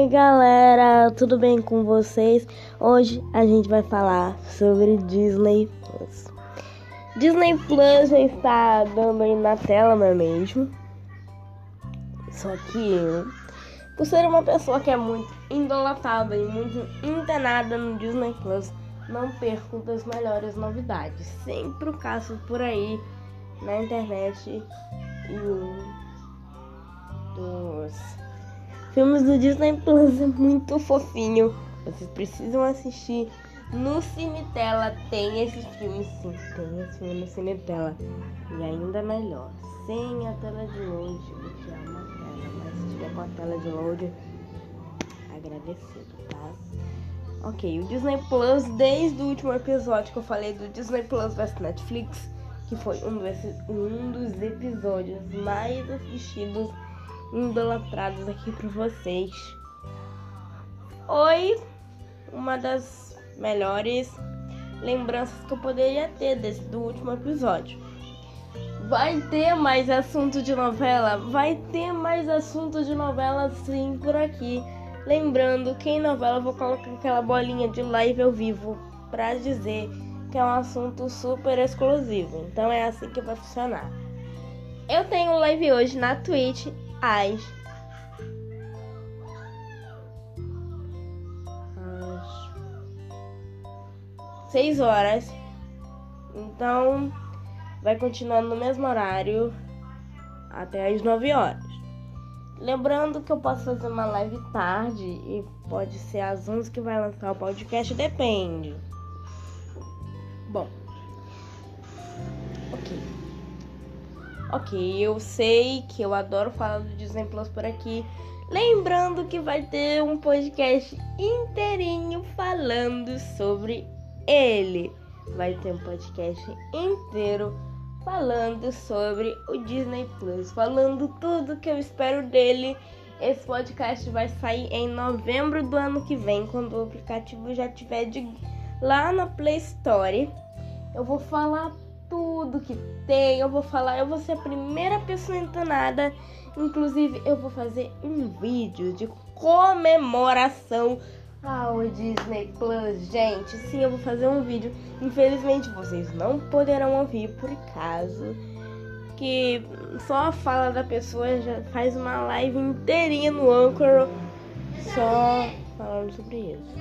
Oi galera, tudo bem com vocês? Hoje a gente vai falar sobre Disney Plus. Disney Plus já está dando aí na tela, não é mesmo? Só que eu, por ser uma pessoa que é muito idolatrada e muito internada no Disney Plus, não perco das melhores novidades. Sempre o caso por aí na internet e filmes do Disney Plus é muito fofinho. Vocês precisam assistir. No Cinetela tem esses filmes, sim. Tem esse filme no Cinetela. E ainda melhor, sem a tela de load, do que é uma tela. Mas se tiver com a tela de load, agradecido, tá? Ok, o Disney Plus, desde o último episódio que eu falei do Disney Plus vs Netflix, que foi um, desses, um dos episódios mais assistidos idolatrados aqui para vocês. Oi, uma das melhores lembranças que eu poderia ter desse, do último episódio. Vai ter mais assunto de novela? Vai ter mais assunto de novela sim por aqui. Lembrando que em novela eu vou colocar aquela bolinha de live ao vivo para dizer que é um assunto super exclusivo. Então é assim que vai funcionar. Eu tenho live hoje na Twitch às seis horas. Então vai continuar no mesmo horário até as 9 horas. Lembrando que eu posso fazer uma live tarde e pode ser às 11 que vai lançar o podcast, depende. Ok, eu sei que eu adoro falar do Disney Plus por aqui. Lembrando que vai ter um podcast inteirinho falando sobre ele. Vai ter um podcast inteiro falando sobre o Disney Plus, falando tudo que eu espero dele. Esse podcast vai sair em novembro do ano que vem, quando o aplicativo já estiver de... lá na Play Store. Eu vou falar tudo que tem. Eu vou falar, eu vou ser a primeira pessoa entonada. Inclusive, eu vou fazer um vídeo de comemoração ao Disney Plus. Gente, sim, eu vou fazer um vídeo. Infelizmente, vocês não poderão ouvir por caso que só a fala da pessoa já faz uma live inteirinha no Anchor só falando sobre isso.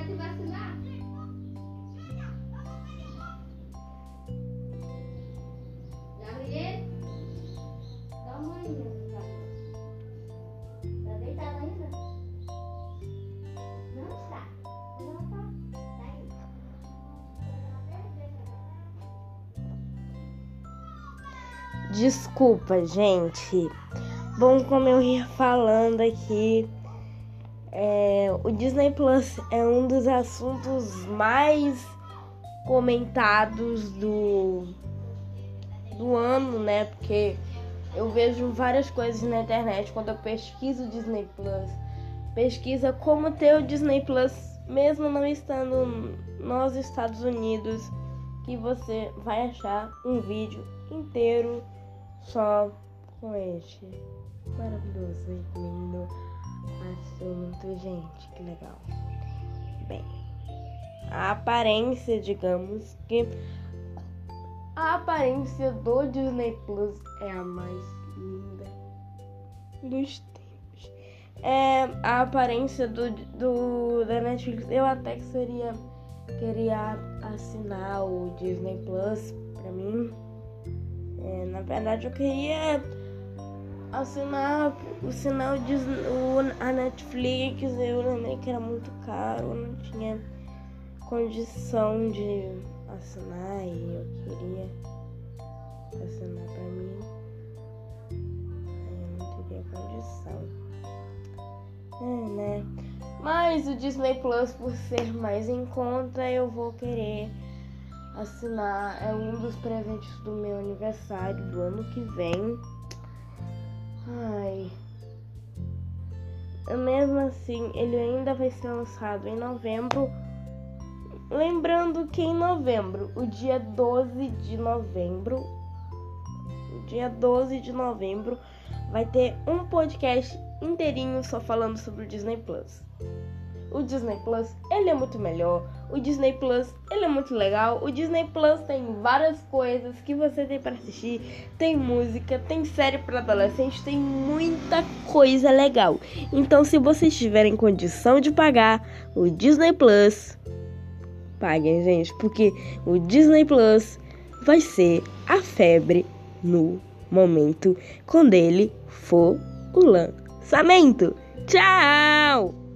Desculpa, gente. Bom, como eu ia falando aqui, é, o Disney Plus é um dos assuntos mais comentados do, do ano, né? Porque eu vejo várias coisas na internet quando eu pesquiso Disney Plus. Pesquisa como ter o Disney Plus, mesmo não estando nos Estados Unidos, que você vai achar um vídeo inteiro só com este maravilhoso e lindo assunto, gente, que legal. Bem, a aparência, digamos que a aparência do Disney Plus é a mais linda dos tempos. É a aparência do, do da Netflix. Eu até que seria queria assinar o Disney Plus pra mim é, na verdade, eu queria assinar o sinal de o, a Netflix. Eu lembrei que era muito caro, não tinha condição de assinar e eu queria assinar pra mim. Eu não teria condição. É, né? Mas o Disney Plus, por ser mais em conta, eu vou querer assinar. É um dos presentes do meu aniversário do ano que vem. Ai. Mesmo assim, ele ainda vai ser lançado em novembro. Lembrando que em novembro, o dia 12 de novembro, o dia 12 de novembro, vai ter um podcast inteirinho só falando sobre o Disney Plus. O Disney Plus, ele é muito melhor. O Disney Plus, ele é muito legal. O Disney Plus tem várias coisas que você tem para assistir. Tem música, tem série para adolescente, tem muita coisa legal. Então, se vocês tiverem condição de pagar o Disney Plus, paguem, gente, porque o Disney Plus vai ser a febre no momento quando ele for o lançamento. Tchau!